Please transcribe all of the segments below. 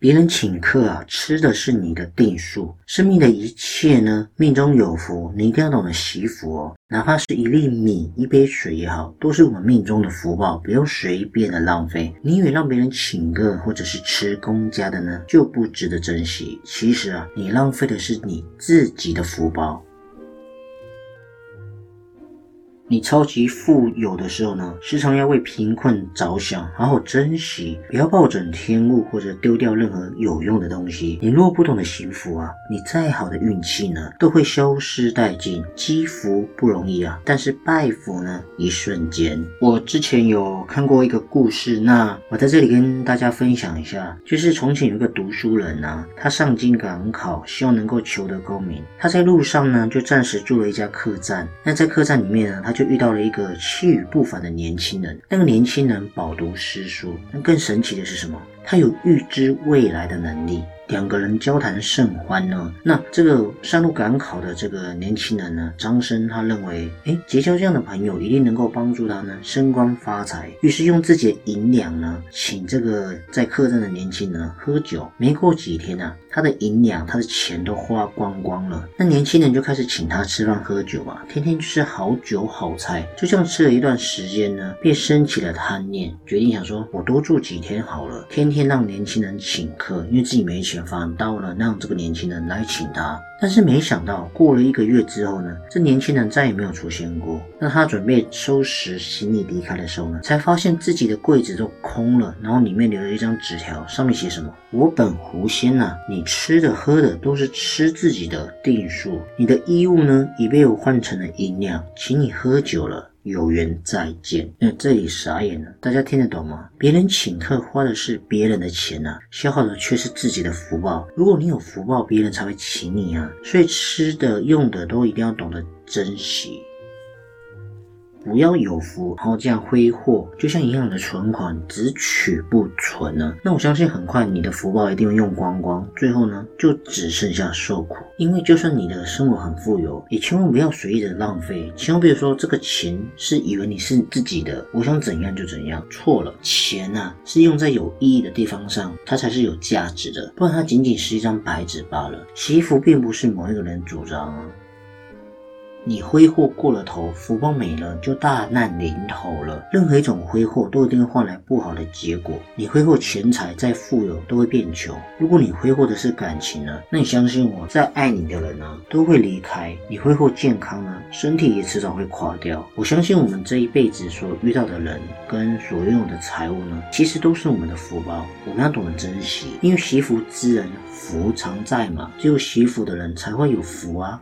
别人请客啊，吃的是你的定数。生命的一切呢，命中有福，你一定要懂得惜福哦。哪怕是一粒米、一杯水也好，都是我们命中的福报，不要随便的浪费。你以为让别人请客或者是吃公家的呢，就不值得珍惜？其实啊，你浪费的是你自己的福报。你超级富有的时候呢，时常要为贫困着想，好好珍惜，不要暴殄天物或者丢掉任何有用的东西。你若不懂得惜福啊，你再好的运气呢，都会消失殆尽。积福不容易啊，但是拜福呢，一瞬间。我之前有看过一个故事，那我在这里跟大家分享一下，就是从前有一个读书人啊，他上京赶考，希望能够求得功名。他在路上呢，就暂时住了一家客栈。那在客栈里面呢，他就就遇到了一个气宇不凡的年轻人。那个年轻人饱读诗书，但更神奇的是什么？他有预知未来的能力。两个人交谈甚欢呢。那这个上路赶考的这个年轻人呢，张生他认为，哎，结交这样的朋友一定能够帮助他呢升官发财。于是用自己的银两呢，请这个在客栈的年轻人喝酒。没过几天呢，他的银两、他的钱都花光光了。那年轻人就开始请他吃饭喝酒啊，天天就是好酒好菜。就这样吃了一段时间呢，便升起了贪念，决定想说，我多住几天好了，天天让年轻人请客，因为自己没钱。反到了让这个年轻人来请他，但是没想到过了一个月之后呢，这年轻人再也没有出现过。那他准备收拾行李离开的时候呢，才发现自己的柜子都空了，然后里面留了一张纸条，上面写什么：“我本狐仙呐，你吃的喝的都是吃自己的定数，你的衣物呢已被我换成了银两，请你喝酒了。”有缘再见。那这里傻眼了，大家听得懂吗？别人请客花的是别人的钱呐，消耗的却是自己的福报。如果你有福报，别人才会请你啊。所以吃的用的都一定要懂得珍惜。不要有福，然后这样挥霍，就像银行的存款只取不存呢。那我相信很快你的福报一定会用光光，最后呢就只剩下受苦。因为就算你的生活很富有，也千万不要随意的浪费，千万不要说这个钱是以为你是自己的，我想怎样就怎样。错了，钱啊是用在有意义的地方上，它才是有价值的，不然它仅仅是一张白纸罢了。祈福并不是某一个人主张啊。你挥霍过了头，福报没了，就大难临头了。任何一种挥霍都一定会换来不好的结果。你挥霍钱财再富有，都会变穷。如果你挥霍的是感情呢？那你相信我，再爱你的人呢，都会离开。你挥霍健康呢，身体也迟早会垮掉。我相信我们这一辈子所遇到的人跟所拥有的财物呢，其实都是我们的福报。我们要懂得珍惜，因为惜福之人福常在嘛，只有惜福的人才会有福啊。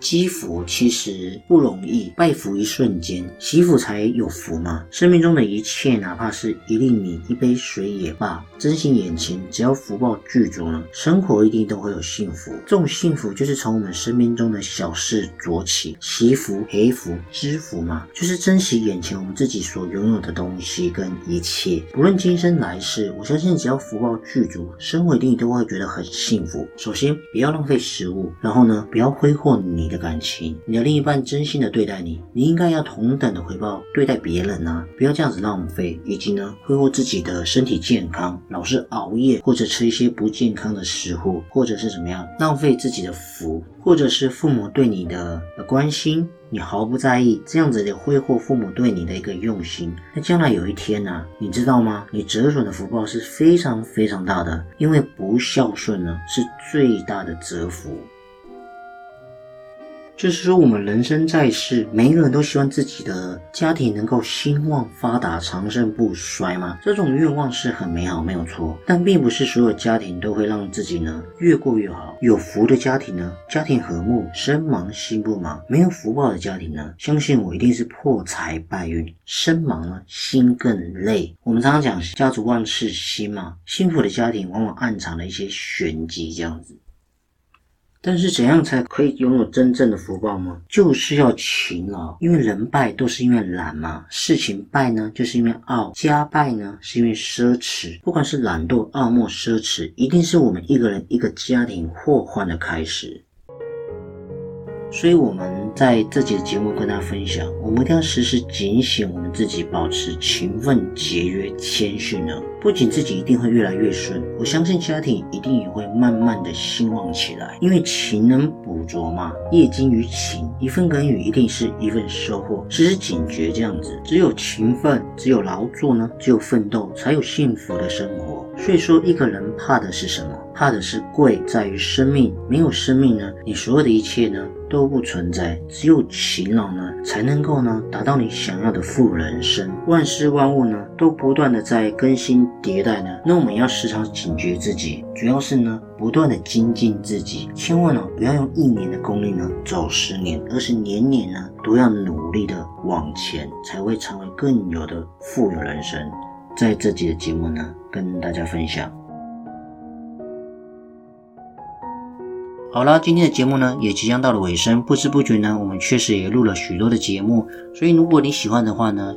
积福其实不容易，拜福一瞬间，惜福才有福嘛。生命中的一切，哪怕是一粒米、一杯水也罢，珍惜眼前，只要福报具足了，生活一定都会有幸福。这种幸福就是从我们生命中的小事做起，惜福、黑福、知福嘛，就是珍惜眼前我们自己所拥有的东西跟一切，不论今生来世，我相信只要福报具足，生活一定都会觉得很幸福。首先，不要浪费食物，然后呢，不要挥霍你。的感情，你的另一半真心的对待你，你应该要同等的回报对待别人啊！不要这样子浪费，以及呢挥霍自己的身体健康，老是熬夜或者吃一些不健康的食物，或者是怎么样浪费自己的福，或者是父母对你的关心，你毫不在意，这样子的挥霍父母对你的一个用心，那将来有一天呢，你知道吗？你折损的福报是非常非常大的，因为不孝顺呢是最大的折福。就是说，我们人生在世，每一个人都希望自己的家庭能够兴旺发达、长盛不衰吗？这种愿望是很美好，没有错。但并不是所有家庭都会让自己呢越过越好。有福的家庭呢，家庭和睦，身忙心不忙；没有福报的家庭呢，相信我一定是破财败运，身忙呢，心更累。我们常常讲家族万事兴嘛，幸福的家庭往往暗藏了一些玄机，这样子。但是怎样才可以拥有真正的福报吗？就是要勤劳，因为人败都是因为懒嘛。事情败呢，就是因为傲；家败呢，是因为奢侈。不管是懒惰、傲慢、奢侈，一定是我们一个人、一个家庭祸患的开始。所以，我们在这节节目跟大家分享，我们一定要时时警醒我们自己，保持勤奋、节约、谦逊呢。不仅自己一定会越来越顺，我相信家庭一定也会慢慢的兴旺起来。因为勤能补拙嘛，业精于勤，一份耕耘一定是一份收获。时时警觉这样子，只有勤奋，只有劳作呢，只有奋斗，才有幸福的生活。所以说，一个人怕的是什么？怕的是贵在于生命。没有生命呢，你所有的一切呢？都不存在，只有勤劳呢，才能够呢达到你想要的富人生。万事万物呢，都不断的在更新迭代呢。那我们要时常警觉自己，主要是呢，不断的精进自己。千万呢，不要用一年的功力呢走十年，而是年年呢都要努力的往前，才会成为更有的富有人生。在这集的节目呢，跟大家分享。好了，今天的节目呢也即将到了尾声，不知不觉呢，我们确实也录了许多的节目。所以如果你喜欢的话呢，